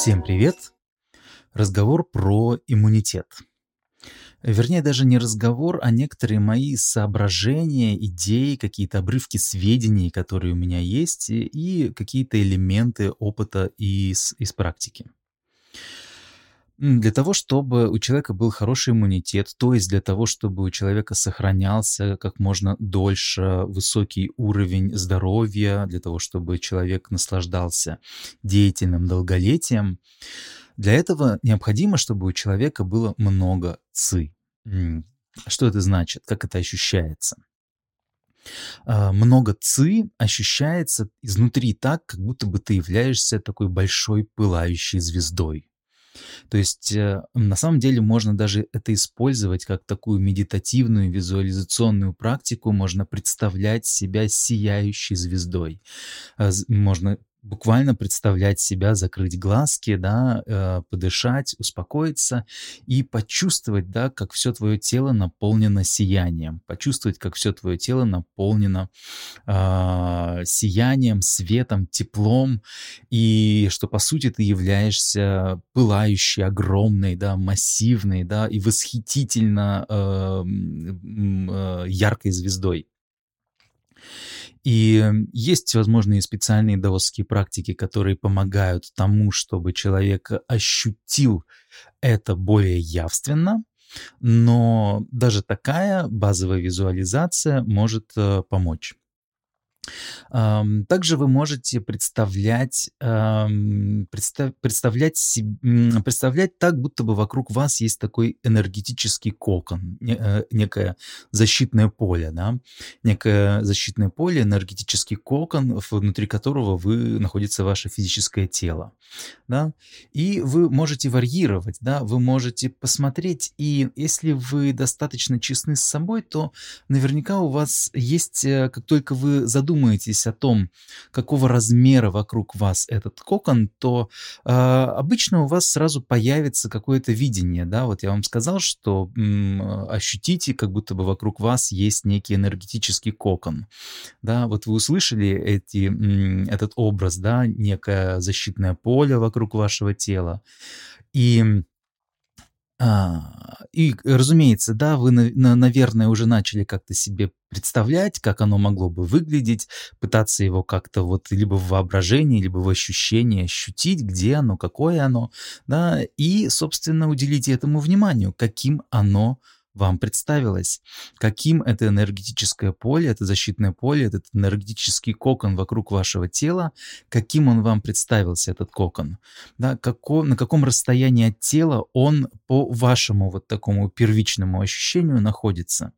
Всем привет! Разговор про иммунитет. Вернее, даже не разговор, а некоторые мои соображения, идеи, какие-то обрывки сведений, которые у меня есть, и какие-то элементы опыта из, из практики. Для того, чтобы у человека был хороший иммунитет, то есть для того, чтобы у человека сохранялся как можно дольше высокий уровень здоровья, для того, чтобы человек наслаждался деятельным долголетием, для этого необходимо, чтобы у человека было много ци. Что это значит? Как это ощущается? А, много ци ощущается изнутри так, как будто бы ты являешься такой большой пылающей звездой. То есть э, на самом деле можно даже это использовать как такую медитативную визуализационную практику, можно представлять себя сияющей звездой. Э, можно буквально представлять себя, закрыть глазки, да, э, подышать, успокоиться и почувствовать, да, как все твое тело наполнено сиянием, почувствовать, как все твое тело наполнено э, сиянием, светом, теплом, и что, по сути, ты являешься пылающей, огромной, да, массивной, да, и восхитительно э, э, яркой звездой. И есть, возможно, и специальные даосские практики, которые помогают тому, чтобы человек ощутил это более явственно, но даже такая базовая визуализация может э, помочь. Также вы можете представлять, представ, представлять, представлять так, будто бы вокруг вас есть такой энергетический кокон, э, некое защитное поле, да? некое защитное поле, энергетический кокон, внутри которого вы находится ваше физическое тело. Да? И вы можете варьировать, да? вы можете посмотреть, и если вы достаточно честны с собой, то наверняка у вас есть, э, как только вы задумаетесь, задумаетесь о том, какого размера вокруг вас этот кокон, то э, обычно у вас сразу появится какое-то видение, да, вот я вам сказал, что м, ощутите, как будто бы вокруг вас есть некий энергетический кокон, да, вот вы услышали эти, м, этот образ, да, некое защитное поле вокруг вашего тела, и а, и, разумеется, да, вы, наверное, уже начали как-то себе представлять, как оно могло бы выглядеть, пытаться его как-то вот либо в воображении, либо в ощущении ощутить, где оно, какое оно, да, и, собственно, уделите этому вниманию, каким оно вам представилось, каким это энергетическое поле, это защитное поле, этот энергетический кокон вокруг вашего тела, каким он вам представился, этот кокон, да, како, на каком расстоянии от тела он по вашему вот такому первичному ощущению находится.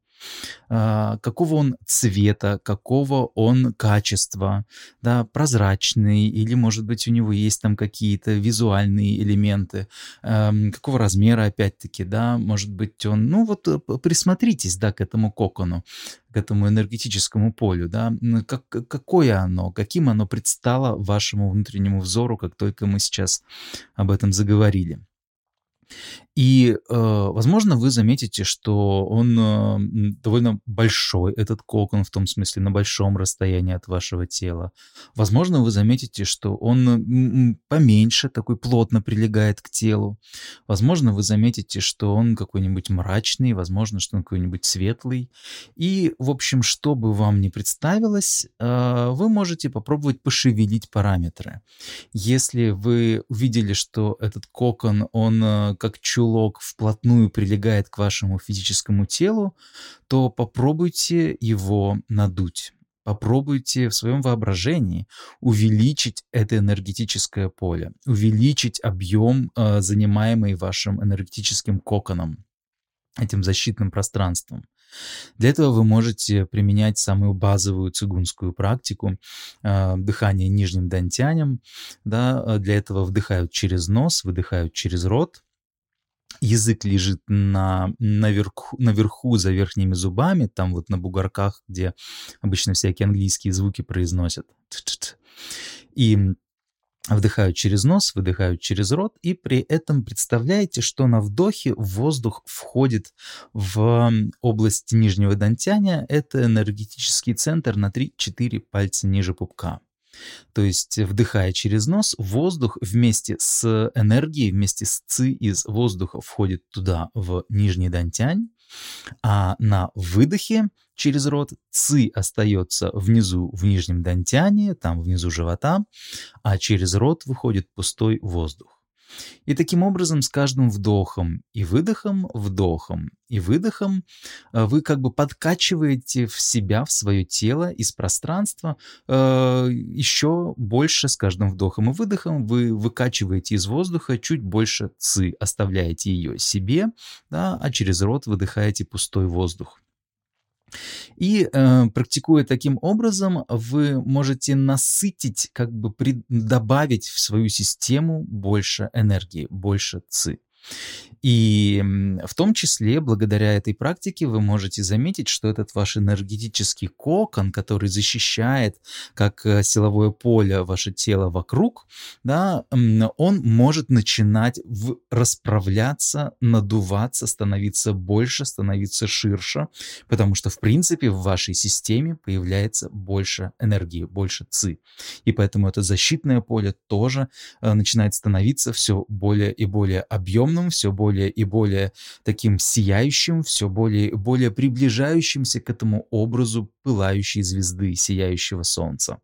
А, какого он цвета, какого он качества, да, прозрачный, или, может быть, у него есть там какие-то визуальные элементы, какого размера, опять-таки, да, может быть, он, ну вот э, присмотритесь, да, к этому кокону, к этому энергетическому полю, да, как, какое оно, каким оно предстало вашему внутреннему взору, как только мы сейчас об этом заговорили. И, э, возможно, вы заметите, что он э, довольно большой, этот кокон, в том смысле, на большом расстоянии от вашего тела. Возможно, вы заметите, что он поменьше, такой плотно прилегает к телу. Возможно, вы заметите, что он какой-нибудь мрачный, возможно, что он какой-нибудь светлый. И, в общем, что бы вам ни представилось, э, вы можете попробовать пошевелить параметры. Если вы увидели, что этот кокон, он как чулок вплотную прилегает к вашему физическому телу, то попробуйте его надуть. Попробуйте в своем воображении увеличить это энергетическое поле, увеличить объем, э, занимаемый вашим энергетическим коконом, этим защитным пространством. Для этого вы можете применять самую базовую цигунскую практику э, дыхание нижним дантянем. Да, для этого вдыхают через нос, выдыхают через рот язык лежит на, наверху, наверху за верхними зубами, там вот на бугорках, где обычно всякие английские звуки произносят. И вдыхают через нос, выдыхают через рот, и при этом представляете, что на вдохе воздух входит в область нижнего дантяня, это энергетический центр на 3-4 пальца ниже пупка. То есть, вдыхая через нос, воздух вместе с энергией, вместе с ци из воздуха входит туда, в нижний дантянь, а на выдохе через рот ци остается внизу в нижнем дантяне, там внизу живота, а через рот выходит пустой воздух. И таким образом с каждым вдохом и выдохом, вдохом и выдохом э, вы как бы подкачиваете в себя, в свое тело из пространства э, еще больше с каждым вдохом и выдохом вы выкачиваете из воздуха чуть больше ци, оставляете ее себе, да, а через рот выдыхаете пустой воздух. И э, практикуя таким образом, вы можете насытить, как бы при, добавить в свою систему больше энергии, больше ци. И в том числе, благодаря этой практике, вы можете заметить, что этот ваш энергетический кокон, который защищает как э, силовое поле ваше тело вокруг, да, он может начинать расправляться, надуваться, становиться больше, становиться ширше, потому что, в принципе, в вашей системе появляется больше энергии, больше ци. И поэтому это защитное поле тоже э, начинает становиться все более и более объемным, все более более и более таким сияющим, все более и более приближающимся к этому образу пылающей звезды, сияющего солнца.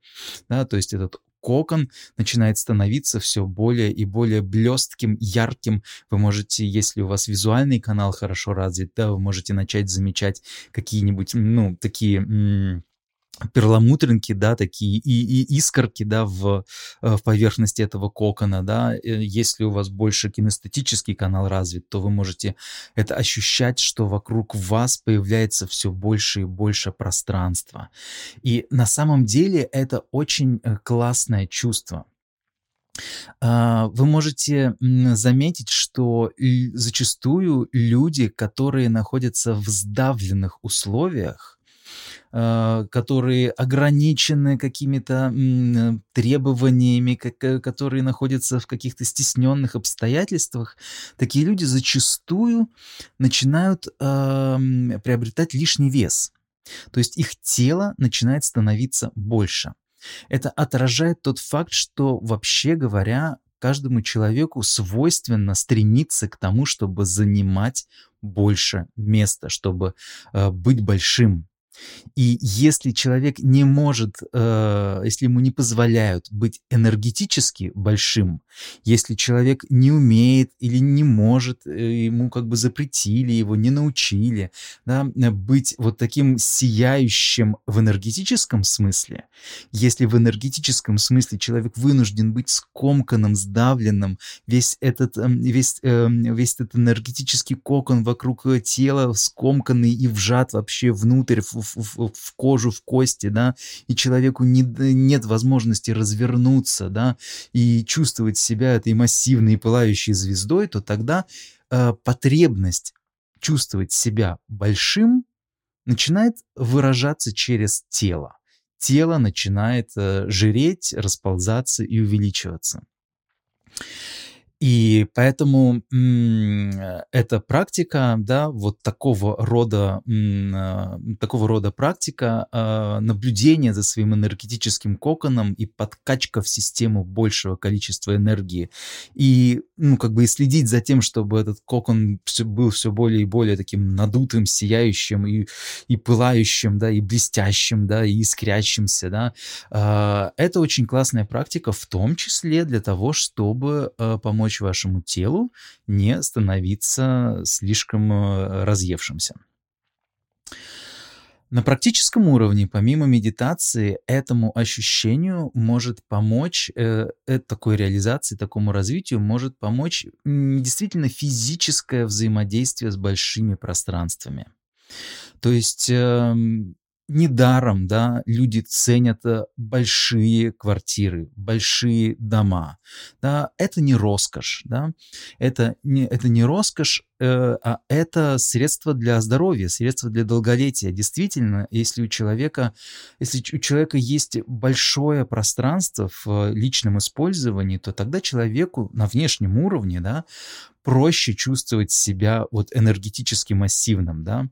Да, то есть этот кокон начинает становиться все более и более блестким, ярким. Вы можете, если у вас визуальный канал хорошо развит, да, вы можете начать замечать какие-нибудь, ну, такие перламутринки, да, такие и, и искорки, да, в, э, в поверхности этого кокона, да, э, если у вас больше кинестетический канал развит, то вы можете это ощущать, что вокруг вас появляется все больше и больше пространства. И на самом деле это очень э, классное чувство. А, вы можете заметить, что зачастую люди, которые находятся в сдавленных условиях, которые ограничены какими-то требованиями, э, которые находятся в каких-то стесненных обстоятельствах, такие люди зачастую начинают приобретать лишний вес. То есть их тело начинает становиться больше. Это отражает тот факт, что вообще говоря, каждому человеку свойственно стремиться к тому, чтобы занимать больше места, чтобы э, быть большим. И если человек не может, э, если ему не позволяют быть энергетически большим, если человек не умеет или не может, э, ему как бы запретили, его не научили, да, быть вот таким сияющим в энергетическом смысле, если в энергетическом смысле человек вынужден быть скомканным, сдавленным, весь этот, эм, весь, эм, весь этот энергетический кокон вокруг тела скомканный и вжат вообще внутрь, в, в, в кожу, в кости, да, и человеку не, нет возможности развернуться, да, и чувствовать себя этой массивной пылающей звездой, то тогда э, потребность чувствовать себя большим начинает выражаться через тело. Тело начинает э, жиреть, расползаться и увеличиваться. И поэтому эта практика, да, вот такого рода, а, такого рода практика а, наблюдения за своим энергетическим коконом и подкачка в систему большего количества энергии. И, ну, как бы и следить за тем, чтобы этот кокон все, был все более и более таким надутым, сияющим и, и пылающим, да, и блестящим, да, и искрящимся, да. А, это очень классная практика, в том числе для того, чтобы помочь помочь вашему телу не становиться слишком э, разъевшимся. На практическом уровне, помимо медитации, этому ощущению может помочь, э, э, такой реализации, такому развитию может помочь действительно физическое взаимодействие с большими пространствами. То есть э, недаром, да, люди ценят э, большие квартиры, большие дома, да, это не роскошь, да, это не, это не роскошь, э, а это средство для здоровья, средство для долголетия. Действительно, если у человека, если у человека есть большое пространство в э, личном использовании, то тогда человеку на внешнем уровне, да, проще чувствовать себя вот энергетически массивным, да,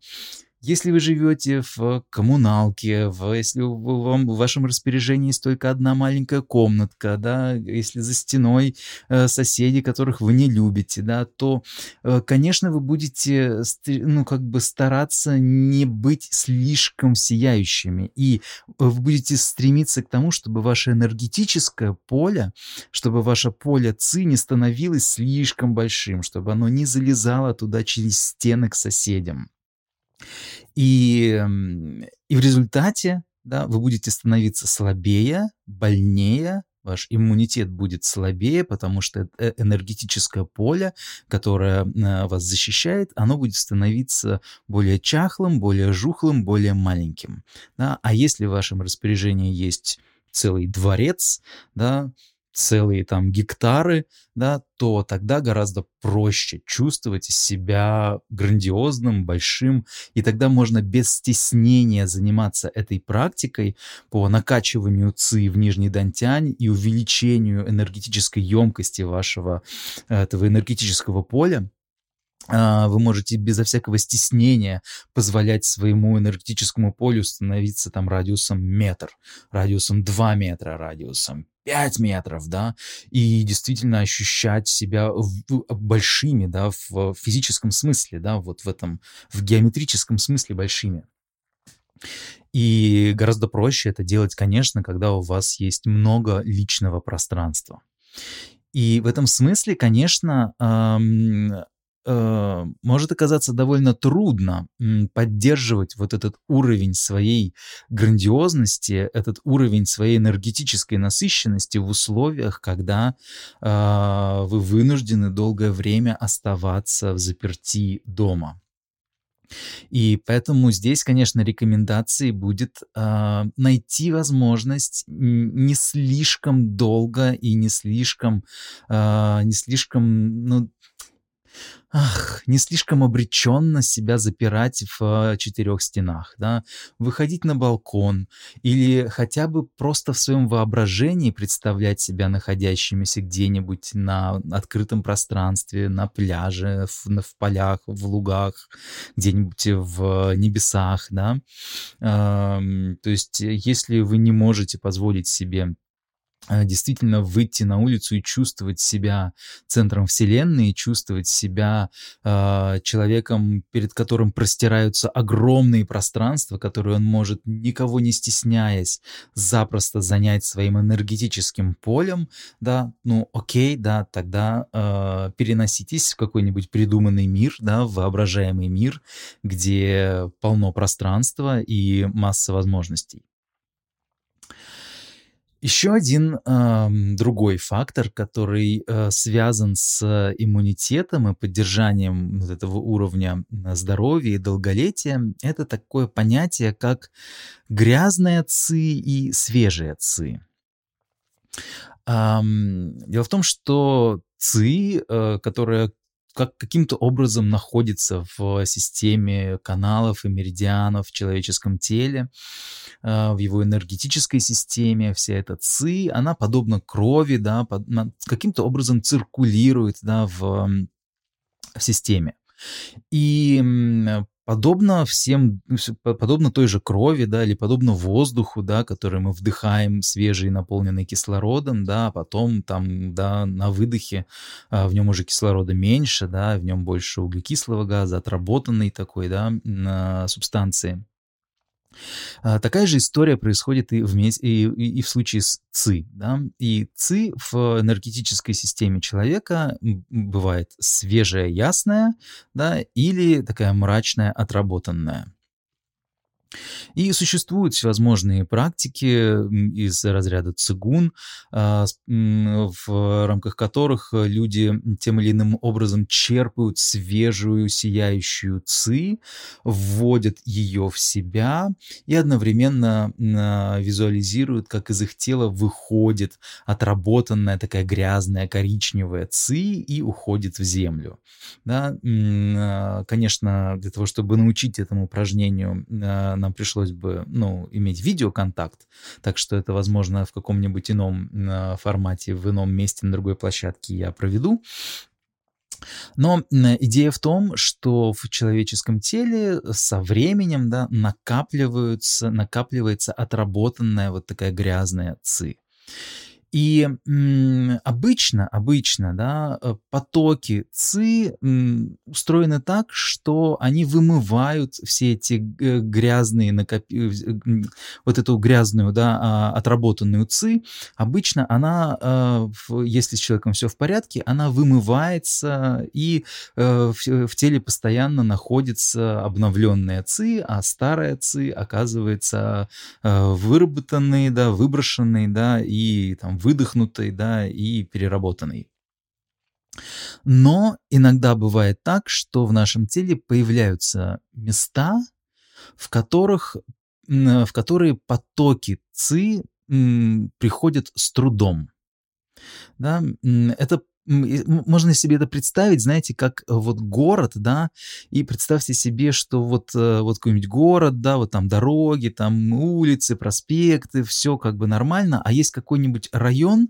Если вы живете в коммуналке, в, если у- вам, в вашем распоряжении есть только одна маленькая комнатка, да, если за стеной э, соседи, которых вы не любите, да, то, э, конечно, вы будете, ну, как бы стараться не быть слишком сияющими, и вы будете стремиться к тому, чтобы ваше энергетическое поле, чтобы ваше поле ЦИ не становилось слишком большим, чтобы оно не залезало туда через стены к соседям. И, и в результате да, вы будете становиться слабее, больнее, ваш иммунитет будет слабее, потому что э- энергетическое поле, которое э, вас защищает, оно будет становиться более чахлым, более жухлым, более маленьким. Да? А если в вашем распоряжении есть целый дворец, да, целые там гектары, да, то тогда гораздо проще чувствовать себя грандиозным, большим, и тогда можно без стеснения заниматься этой практикой по накачиванию ЦИ в нижний дантянь и увеличению энергетической емкости вашего этого энергетического поля, а, вы можете безо всякого стеснения позволять своему энергетическому полю становиться там радиусом метр, радиусом 2 метра, радиусом 5 метров, да, и действительно ощущать себя в- большими, да, в физическом смысле, да, вот в этом, в геометрическом смысле большими. И гораздо проще это делать, конечно, когда у вас есть много личного пространства. И в этом смысле, конечно, ам, э, может оказаться довольно трудно поддерживать вот этот уровень своей грандиозности, этот уровень своей энергетической насыщенности в условиях, когда а, вы вынуждены долгое время оставаться в заперти дома. И поэтому здесь, конечно, рекомендацией будет а, найти возможность не слишком долго и не слишком, а, не слишком, ну, ах, не слишком обреченно себя запирать в а, четырех стенах, да, выходить на балкон или хотя бы просто в своем воображении представлять себя находящимися где-нибудь на открытом пространстве, на пляже, в, в полях, в лугах, где-нибудь в небесах, да. То есть, э, если вы не можете позволить себе э, действительно выйти на улицу и чувствовать себя центром вселенной, и чувствовать себя э, человеком, перед которым простираются огромные пространства, которые он может, никого не стесняясь, запросто занять своим энергетическим полем, да, ну окей, да, тогда э, переноситесь в какой-нибудь придуманный мир, да, воображаемый мир, где полно пространства и масса возможностей. Еще один ам, другой фактор, который э, связан с иммунитетом и поддержанием вот этого уровня здоровья и долголетия, это такое понятие, как грязная ци и свежая ци. Ам, Дело в том, что ЦИ, э, которая как каким-то образом находится в системе каналов и меридианов в человеческом теле, э, в его энергетической системе, вся эта ЦИ, она подобна крови, да, каким-то образом циркулирует, да, в, в системе. И подобно всем, ну, подобно той же крови, да, или подобно воздуху, да, который мы вдыхаем свежий, наполненный кислородом, да, а потом там, да, на выдохе а, в нем уже кислорода меньше, да, в нем больше углекислого газа, отработанной такой, да, а, субстанции. А, Такая же история происходит и, вместе, и, и- в случае с ЦИ. Да? И ЦИ в энергетической системе человека бывает свежая, ясная, да, или такая мрачная, отработанная. И существуют всевозможные практики из разряда цигун, а, в рамках которых э, люди тем или иным образом черпают свежую сияющую ци, вводят ее в себя и одновременно а, визуализируют, как из их тела выходит отработанная такая грязная коричневая ци и уходит в землю. Да, а, конечно, для того, чтобы научить этому упражнению, нам пришлось бы, ну, иметь видеоконтакт, так что это, возможно, в каком-нибудь ином а, формате, в ином месте, на другой площадке я проведу. Но идея в том, что в человеческом теле со временем да, накапливаются, накапливается отработанная вот такая грязная ци. И обычно, обычно, да, э, потоки ЦИ устроены так, что они вымывают все эти грязные, накопи... Э, вот эту грязную, да, а, отработанную ЦИ. Обычно она, э, если с человеком все в порядке, она вымывается, и в теле постоянно находится обновленная ЦИ, а старая ЦИ оказывается выработанной, да, выброшенной, да, и там выдохнутой, да, и переработанной. Но иногда бывает так, что в нашем теле появляются места, в которых, в которые потоки ЦИ приходят с трудом. Да? Это можно себе это представить, знаете, как э, вот город, да, и представьте себе, что вот, э, вот какой-нибудь город, да, вот там дороги, там улицы, проспекты, все как бы нормально, а есть какой-нибудь район,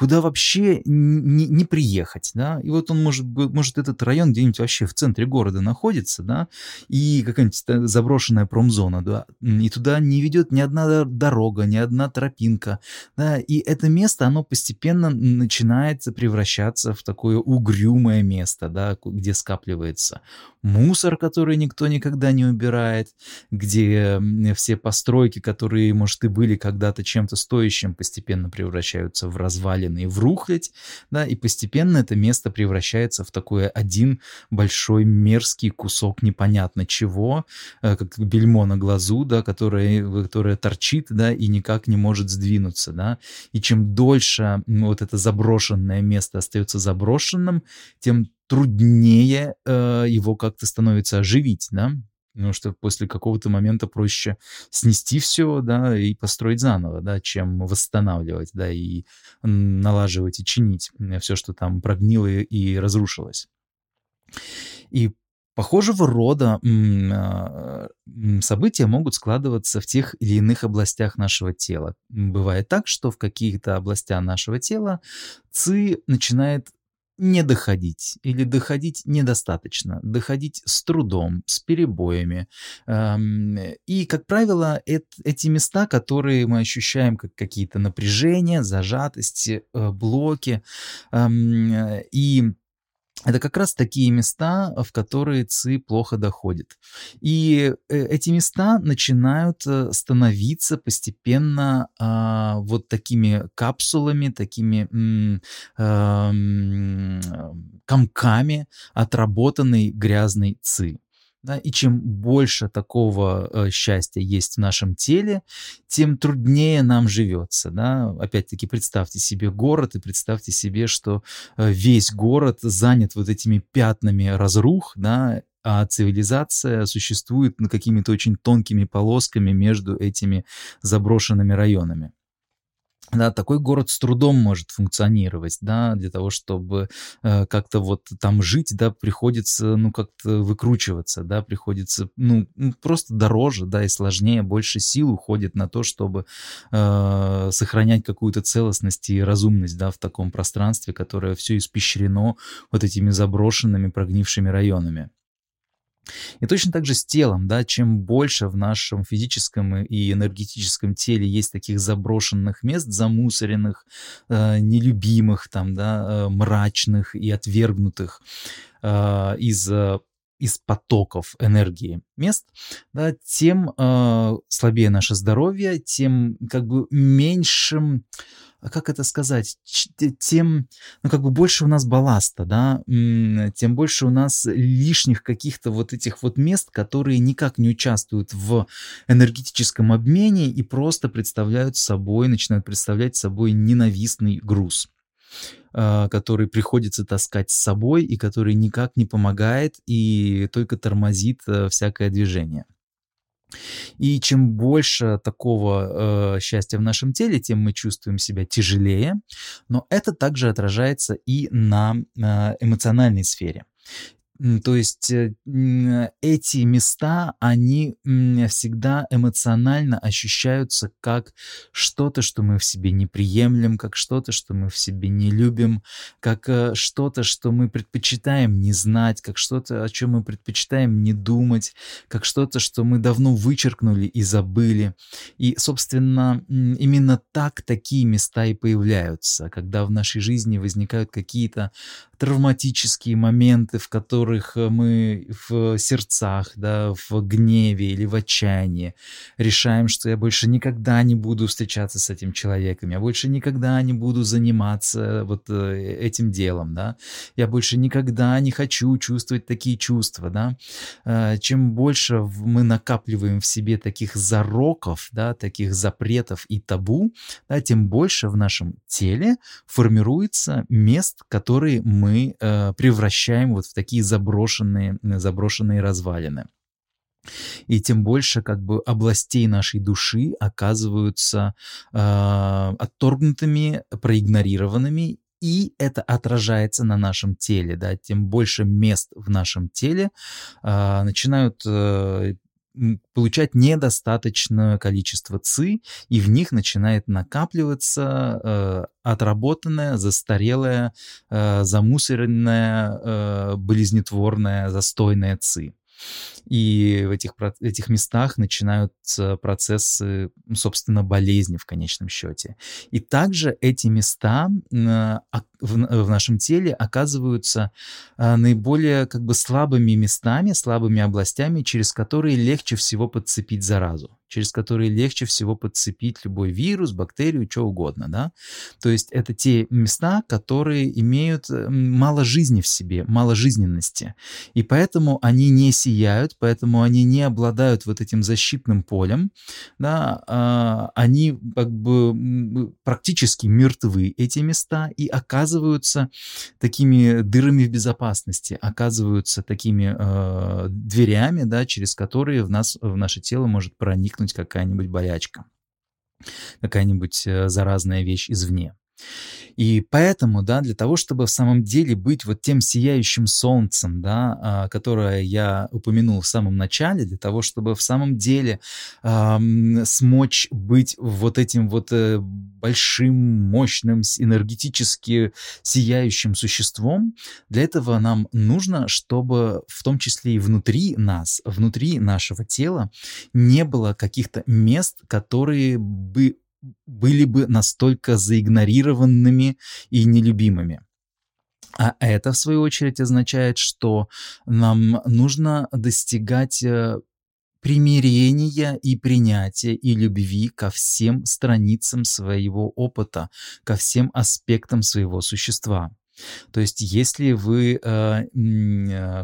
куда вообще не, не приехать, да, и вот он может, может этот район где-нибудь вообще в центре города находится, да, и какая-нибудь заброшенная промзона, да, и туда не ведет ни одна дорога, ни одна тропинка, да, и это место, оно постепенно начинает превращаться в такое угрюмое место, да, где скапливается мусор, который никто никогда не убирает, где все постройки, которые, может, и были когда-то чем-то стоящим, постепенно превращаются в развалины и в рухлядь, да, и постепенно это место превращается в такой один большой мерзкий кусок непонятно чего, э, как бельмо на глазу, да, которое, которое торчит, да, и никак не может сдвинуться, да, и чем дольше вот это заброшенное место остается заброшенным, тем труднее э, его как-то становится оживить, да, потому что после какого-то момента проще снести все, да, и построить заново, да, чем восстанавливать, да, и налаживать и чинить все, что там прогнило и разрушилось. И похожего рода а, события могут складываться в тех или иных областях нашего тела. Бывает так, что в каких-то областях нашего тела ЦИ начинает не доходить или доходить недостаточно, доходить с трудом, с перебоями. И, как правило, эти места, которые мы ощущаем как какие-то напряжения, зажатости, э, блоки, и это как раз такие места, в которые ЦИ плохо доходит. И э, эти места начинают э, становиться постепенно а, вот такими капсулами, такими м, м, комками отработанной грязной ЦИ. Да, и чем больше такого э, счастья есть в нашем теле, тем труднее нам живется. Да? Опять-таки, представьте себе город и представьте себе, что э, весь город занят вот этими пятнами разрух, да, а цивилизация существует какими-то очень тонкими полосками между этими заброшенными районами да, такой город с трудом может функционировать, да, для того, чтобы э, как-то вот там жить, да, приходится, ну, как-то выкручиваться, да, приходится, ну, просто дороже, да, и сложнее, больше сил уходит на то, чтобы э, сохранять какую-то целостность и разумность, да, в таком пространстве, которое все испещрено вот этими заброшенными, прогнившими районами. И точно так же с телом, да, чем больше в нашем физическом и энергетическом теле есть таких заброшенных мест, замусоренных, э, нелюбимых, там, да, э, мрачных и отвергнутых э, из из потоков энергии мест, да, тем э, слабее наше здоровье, тем как бы меньшим как это сказать, тем, ну, как бы больше у нас балласта, да, тем больше у нас лишних каких-то вот этих вот мест, которые никак не участвуют в энергетическом обмене и просто представляют собой, начинают представлять собой ненавистный груз а, который приходится таскать с собой и который никак не помогает и только тормозит э, всякое движение. И чем больше такого э, счастья в нашем теле, тем мы чувствуем себя тяжелее. Но это также отражается и на э, эмоциональной сфере. То есть э, эти места, они всегда эмоционально ощущаются как что-то, что мы в себе не приемлем, как что-то, что мы в себе не любим, как э, что-то, что мы предпочитаем не знать, как что-то, о чем мы предпочитаем не думать, как что-то, что мы давно вычеркнули и забыли. И, собственно, именно так такие места и появляются, когда в нашей жизни возникают какие-то травматические моменты, в которых э, мы в сердцах, да, в гневе или в отчаянии решаем, что я больше никогда не буду встречаться с этим человеком, я больше никогда не буду заниматься вот э, этим делом, да, я больше никогда не хочу чувствовать такие чувства, да. Э, чем больше мы накапливаем в себе таких зароков, да, таких запретов и табу, да, тем больше в нашем теле формируется мест, которые мы э, превращаем вот в такие заброшенные, заброшенные развалины. И тем больше как бы областей нашей души оказываются э, отторгнутыми, проигнорированными, и это отражается на нашем теле, да, тем больше мест в нашем теле э, начинают э, получать недостаточное количество ЦИ, и в них начинает накапливаться э, отработанная, застарелая, э, замусоренная, э, болезнетворная, застойная ЦИ. И в этих, этих местах начинаются процессы, собственно, болезни в конечном счете. И также эти места в, в нашем теле оказываются а, наиболее как бы слабыми местами, слабыми областями, через которые легче всего подцепить заразу через которые легче всего подцепить любой вирус, бактерию, что угодно, да. То есть это те места, которые имеют э, мало жизни в себе, мало жизненности, и поэтому они не сияют, поэтому они не обладают вот этим защитным полем, да, а, они как бы практически мертвы, эти места, и оказываются такими дырами в безопасности, оказываются такими э, дверями, да, через которые в нас, в наше тело может проникнуть возникнуть какая-нибудь болячка, какая-нибудь э, заразная вещь извне. И поэтому, да, для того, чтобы в самом деле быть вот тем сияющим солнцем, да, а, которое я упомянул в самом начале, для того, чтобы в самом деле эм, смочь быть вот этим вот э, большим, мощным, энергетически сияющим существом, для этого нам нужно, чтобы в том числе и внутри нас, внутри нашего тела не было каких-то мест, которые бы были бы настолько заигнорированными и нелюбимыми. А это, в свою очередь, означает, что нам нужно достигать э, примирения и принятия и любви ко всем страницам своего опыта, ко всем аспектам своего существа. То есть, если вы, э, э,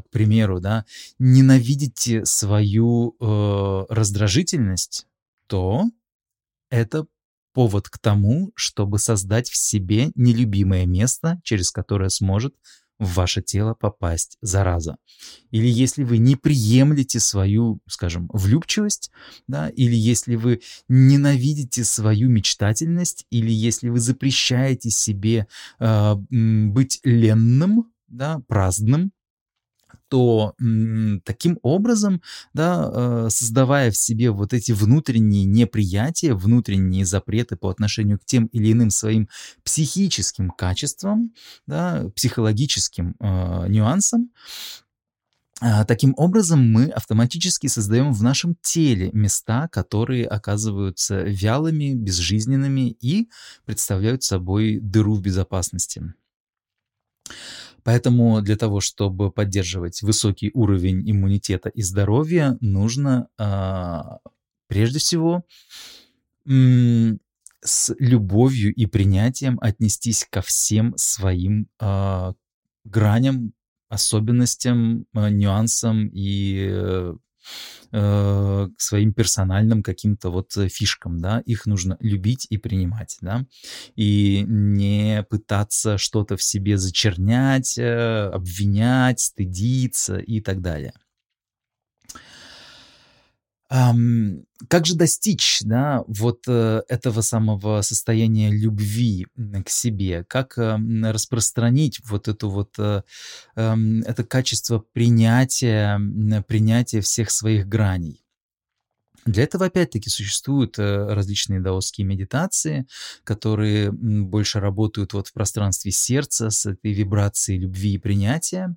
к примеру, да, ненавидите свою раздражительность, то это повод к тому, чтобы создать в себе нелюбимое место, через которое сможет в ваше тело попасть зараза. Или если вы не приемлете свою, скажем, влюбчивость, да, или если вы ненавидите свою мечтательность, или если вы запрещаете себе э, быть ленным, да, праздным, то таким образом, да, э, создавая в себе вот эти внутренние неприятия, внутренние запреты по отношению к тем или иным своим психическим качествам, да, психологическим э, нюансам, а, Таким образом, мы автоматически создаем в нашем теле места, которые оказываются вялыми, безжизненными и представляют собой дыру в безопасности. Поэтому для того, чтобы поддерживать высокий уровень иммунитета и здоровья, нужно а, прежде всего с любовью и принятием отнестись ко всем своим а, граням, особенностям, а, нюансам и э, э, к своим персональным каким-то вот э, фишкам, да, их нужно любить и принимать, да, и не пытаться что-то в себе зачернять, э, обвинять, стыдиться и так далее. Ам, как же достичь, да, вот э, этого самого состояния любви к себе? Как э, распространить вот эту вот э, эм, это качество принятия, принятия всех своих граней? Для этого, опять-таки, существуют различные даосские медитации, которые больше работают вот в пространстве сердца с этой вибрацией любви и принятия.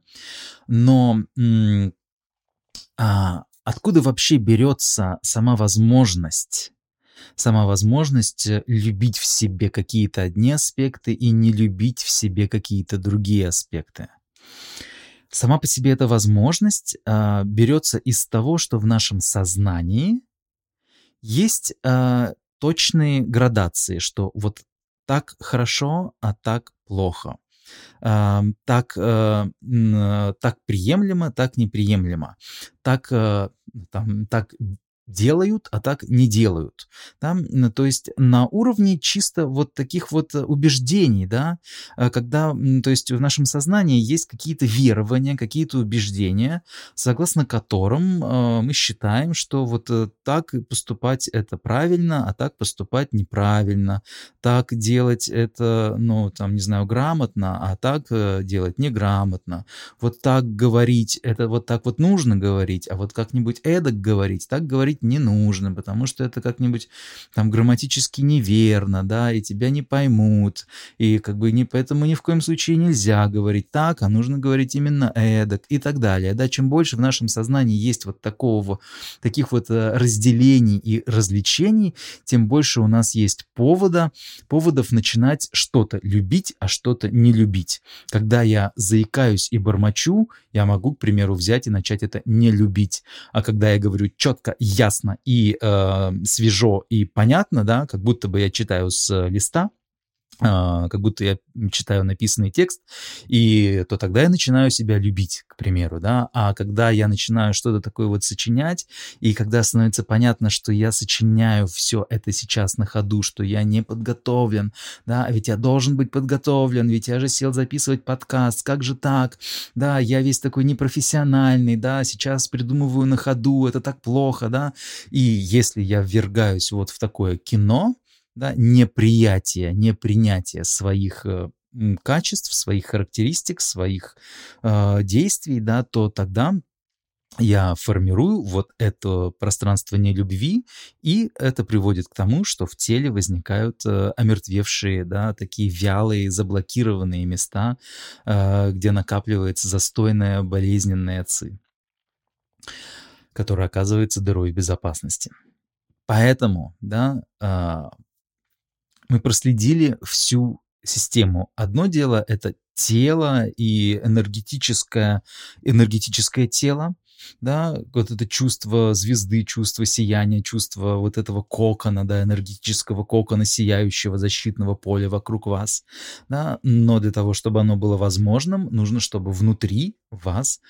Но а, Откуда вообще берется сама возможность сама возможность э, любить в себе какие-то одни аспекты и не любить в себе какие-то другие аспекты. Сама по себе эта возможность а, берется из того, что в нашем сознании есть а, точные градации, что вот так хорошо, а так плохо так, э, так приемлемо, так неприемлемо, так, э, там, так делают, а так не делают. Да? То есть на уровне чисто вот таких вот э, убеждений, да, э, когда, то есть в нашем сознании есть какие-то верования, какие-то убеждения, согласно которым э, мы считаем, что вот так поступать это правильно, а так поступать неправильно, так делать это, ну, там, не знаю, грамотно, а так делать неграмотно, вот так говорить, это вот так вот нужно говорить, а вот как-нибудь эдак говорить, так говорить говорить не нужно, потому что это как-нибудь там грамматически неверно, да, и тебя не поймут, и как бы не, поэтому ни в коем случае нельзя говорить так, а нужно говорить именно эдак и так далее, да, чем больше в нашем сознании есть вот такого, таких вот э, разделений и развлечений, тем больше у нас есть повода, поводов начинать что-то любить, а что-то не любить. Когда я заикаюсь и бормочу, я могу, к примеру, взять и начать это не любить. А когда я говорю четко, ясно и э, свежо и понятно, да, как будто бы я читаю с листа, а, как будто я читаю написанный текст, и то тогда я начинаю себя любить, к примеру, да, а когда я начинаю что-то такое вот сочинять, и когда становится понятно, что я сочиняю все это сейчас на ходу, что я не подготовлен, да, ведь я должен быть подготовлен, ведь я же сел записывать подкаст, как же так, да, я весь такой непрофессиональный, да, сейчас придумываю на ходу, это так плохо, да, и если я ввергаюсь вот в такое кино, да, неприятие, непринятие своих э, качеств, своих характеристик, своих э, действий, да, то тогда я формирую вот это пространство нелюбви, и это приводит к тому, что в теле возникают э, омертвевшие, да, такие вялые, заблокированные места, э, где накапливается застойная болезненная ци, которая оказывается дырой безопасности. Поэтому, да, э, мы проследили всю систему. Одно дело — это тело и энергетическое, энергетическое тело, да, вот это чувство звезды, чувство сияния, чувство вот этого кокона, да, энергетического кокона, сияющего защитного поля вокруг вас, да, но для того, чтобы оно было возможным, нужно, чтобы внутри вас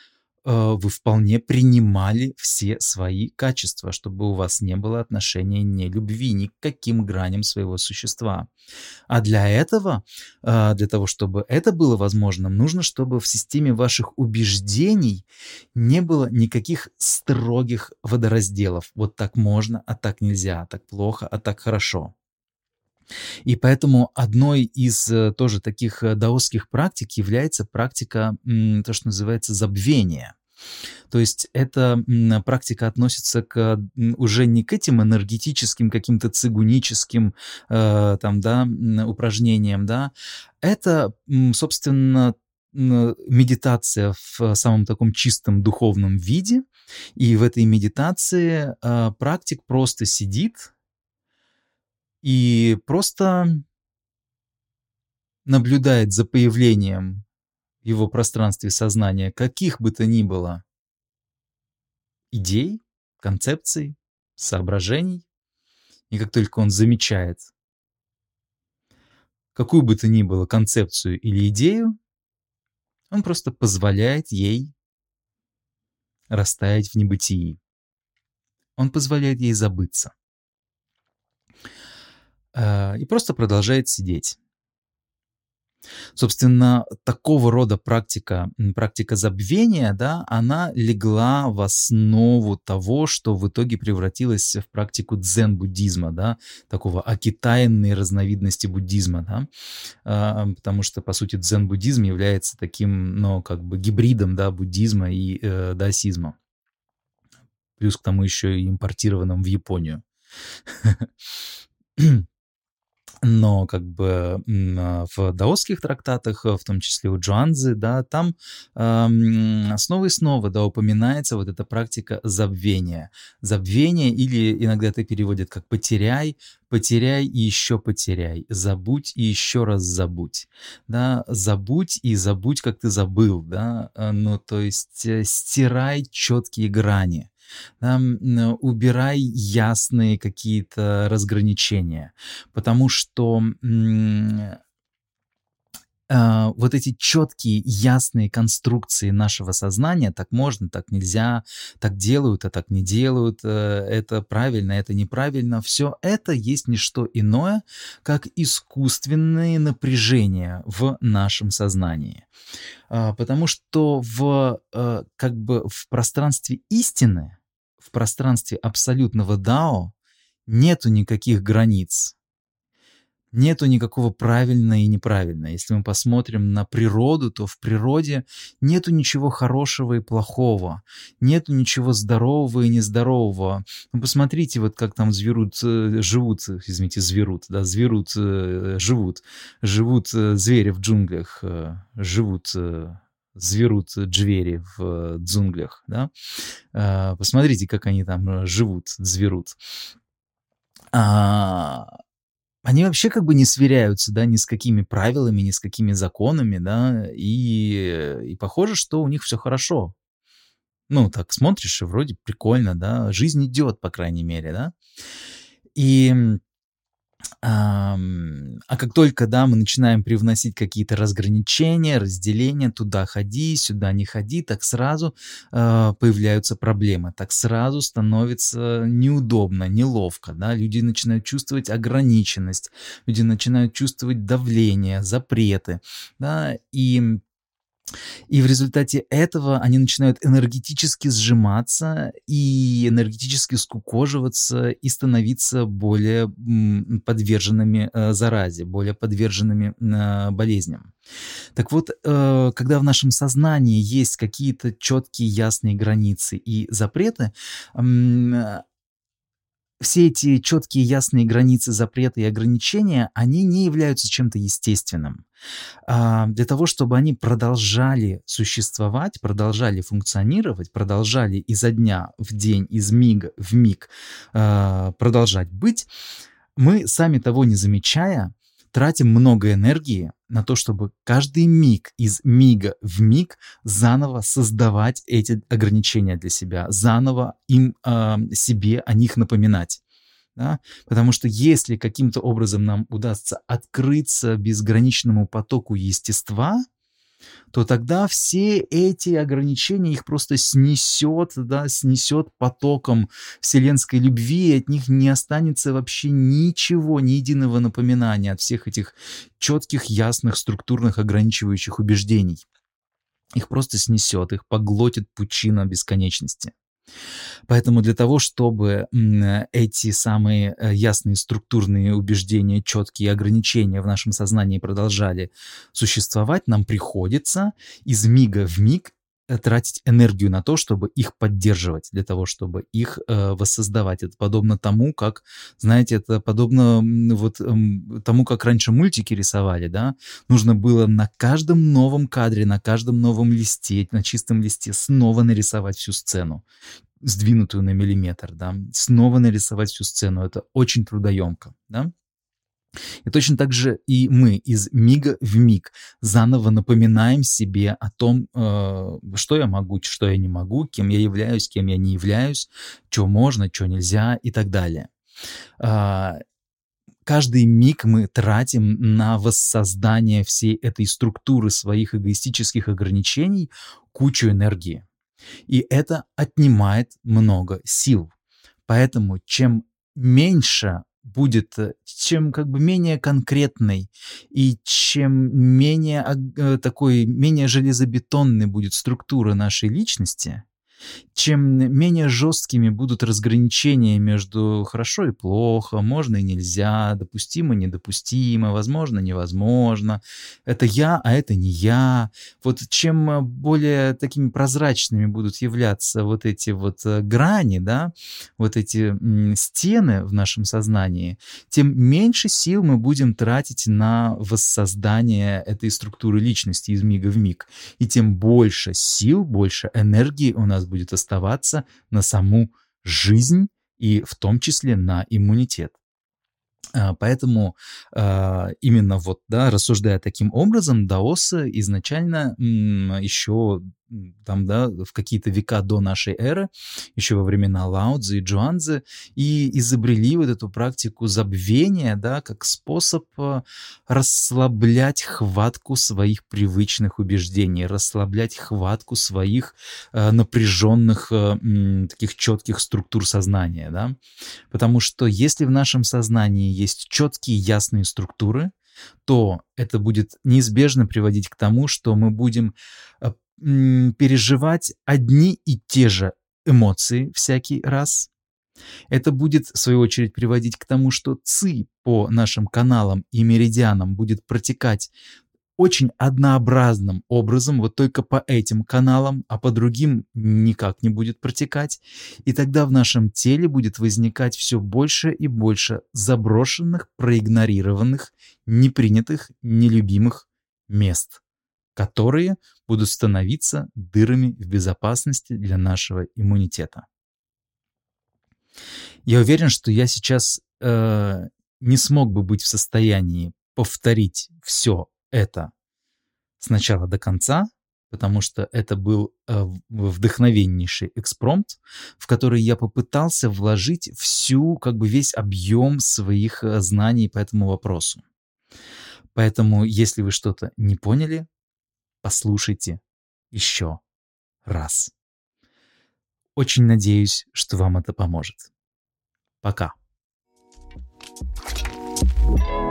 вы вполне принимали все свои качества, чтобы у вас не было отношения не любви ни к каким граням своего существа. А для этого, э, для того, чтобы это было возможным, нужно, чтобы в системе ваших убеждений не было никаких строгих водоразделов. Вот так можно, а так нельзя, а так плохо, а так хорошо. И поэтому одной из э, тоже таких э, даосских практик является практика, то, что называется забвение. То есть эта практика относится к, уже не к этим энергетическим каким-то цигуническим э, там, да, упражнениям, да, это, собственно, медитация в самом таком чистом духовном виде, и в этой медитации э, практик просто сидит и просто наблюдает за появлением его пространстве сознания каких бы то ни было идей, концепций, соображений. И как только он замечает какую бы то ни было концепцию или идею, он просто позволяет ей растаять в небытии. Он позволяет ей забыться. Э, и просто продолжает сидеть. Собственно, такого рода практика, практика забвения, да, она легла в основу того, что в итоге превратилось в практику дзен-буддизма, да, такого окитаянной разновидности буддизма, да, а, потому что, по сути, дзен-буддизм является таким, ну, как бы гибридом, да, буддизма и э, даосизма. Плюс к тому еще и импортированным в Японию. Но как бы а, в даосских трактатах, в том числе у Джуанзы, да, там э, снова и снова, да, упоминается вот эта практика забвения. Забвение или иногда это переводят как «потеряй», «потеряй и еще потеряй», «забудь и еще раз забудь», да, «забудь и забудь, как ты забыл», да, ну, то есть э, стирай четкие грани, убирай ясные какие-то разграничения, потому что Uh, вот эти четкие, ясные конструкции нашего сознания, так можно, так нельзя, так делают, а так не делают, uh, это правильно, это неправильно, все это есть не что иное, как искусственные напряжения в нашем сознании. Uh, потому что в, как бы в пространстве истины, в пространстве абсолютного Дао нету никаких границ, нету никакого правильно и неправильно. Если мы посмотрим на природу, то в природе нету ничего хорошего и плохого, нету ничего здорового и нездорового. Ну, посмотрите, вот как там зверут, э, живут, извините, зверут, да, зверут, э, живут, живут э, звери в джунглях, живут зверут джвери в э, джунглях, да, а, посмотрите, как они там э, живут, зверут. А, они вообще как бы не сверяются, да, ни с какими правилами, ни с какими законами, да, и, и похоже, что у них все хорошо. Ну, так смотришь, и вроде прикольно, да, жизнь идет, по крайней мере, да. И а как только, да, мы начинаем привносить какие-то разграничения, разделения, туда ходи, сюда не ходи, так сразу э, появляются проблемы, так сразу становится неудобно, неловко, да, люди начинают чувствовать ограниченность, люди начинают чувствовать давление, запреты, да, и и в результате этого они начинают энергетически сжиматься и энергетически скукоживаться и становиться более подверженными э, заразе, более подверженными э, болезням. Так вот, э, когда в нашем сознании есть какие-то четкие, ясные границы и запреты, все эти четкие, ясные границы, запреты и ограничения, они не являются чем-то естественным. А, для того, чтобы они продолжали существовать, продолжали функционировать, продолжали изо дня в день, из мига в миг а, продолжать быть, мы, сами того не замечая, тратим много энергии на то, чтобы каждый миг из мига в миг заново создавать эти ограничения для себя, заново им э, себе о них напоминать. Да? Потому что если каким-то образом нам удастся открыться безграничному потоку естества, то тогда все эти ограничения их просто снесет, да, снесет потоком вселенской любви, и от них не останется вообще ничего, ни единого напоминания от всех этих четких, ясных, структурных, ограничивающих убеждений. Их просто снесет, их поглотит пучина бесконечности. Поэтому для того, чтобы эти самые э, ясные структурные убеждения, четкие ограничения в нашем сознании продолжали существовать, нам приходится из мига в миг тратить энергию на то, чтобы их поддерживать, для того, чтобы их э, воссоздавать. Это подобно тому, как, знаете, это подобно вот э, тому, как раньше мультики рисовали, да? Нужно было на каждом новом кадре, на каждом новом листе, на чистом листе снова нарисовать всю сцену сдвинутую на миллиметр, да, снова нарисовать всю сцену, это очень трудоемко, да. И точно так же и мы из мига в миг заново напоминаем себе о том, э, что я могу, что я не могу, кем я являюсь, кем я не являюсь, что можно, что нельзя и так далее. Э, каждый миг мы тратим на воссоздание всей этой структуры своих эгоистических ограничений кучу энергии. И это отнимает много сил. Поэтому чем меньше будет, э, чем как бы менее конкретной и чем менее э, такой, менее железобетонной будет структура нашей личности, чем менее жесткими будут разграничения между хорошо и плохо, можно и нельзя, допустимо, недопустимо, возможно, невозможно, это я, а это не я. Вот чем более такими прозрачными будут являться вот эти вот э, грани, да, вот эти стены в нашем сознании, тем меньше сил мы будем тратить на воссоздание этой структуры личности из мига в миг. И тем больше сил, больше энергии у нас будет оставаться на саму жизнь и в том числе на иммунитет. А, поэтому а, именно вот, да, рассуждая таким образом, даосы изначально еще там, да, в какие-то века до нашей эры, еще во времена Лаудзы и Джуанзы, и изобрели вот эту практику забвения, да, как способ а, расслаблять хватку своих привычных убеждений, расслаблять хватку своих напряженных таких четких структур сознания, да, потому что если в нашем сознании есть четкие ясные структуры, то это будет неизбежно приводить к тому, что мы будем э, переживать одни и те же эмоции всякий раз. Это будет, в свою очередь, приводить к тому, что ЦИ по нашим каналам и меридианам будет протекать очень однообразным образом, вот только по этим каналам, а по другим никак не будет протекать. И тогда в нашем теле будет возникать все больше и больше заброшенных, проигнорированных, непринятых, нелюбимых мест, которые будут становиться дырами в безопасности для нашего иммунитета. Я уверен, что я сейчас э, не смог бы быть в состоянии повторить все это сначала до конца, потому что это был э, вдохновеннейший экспромт, в который я попытался вложить всю, как бы весь объем своих э, знаний по этому вопросу. Поэтому, если вы что-то не поняли, послушайте еще раз. Очень надеюсь, что вам это поможет. Пока. thank you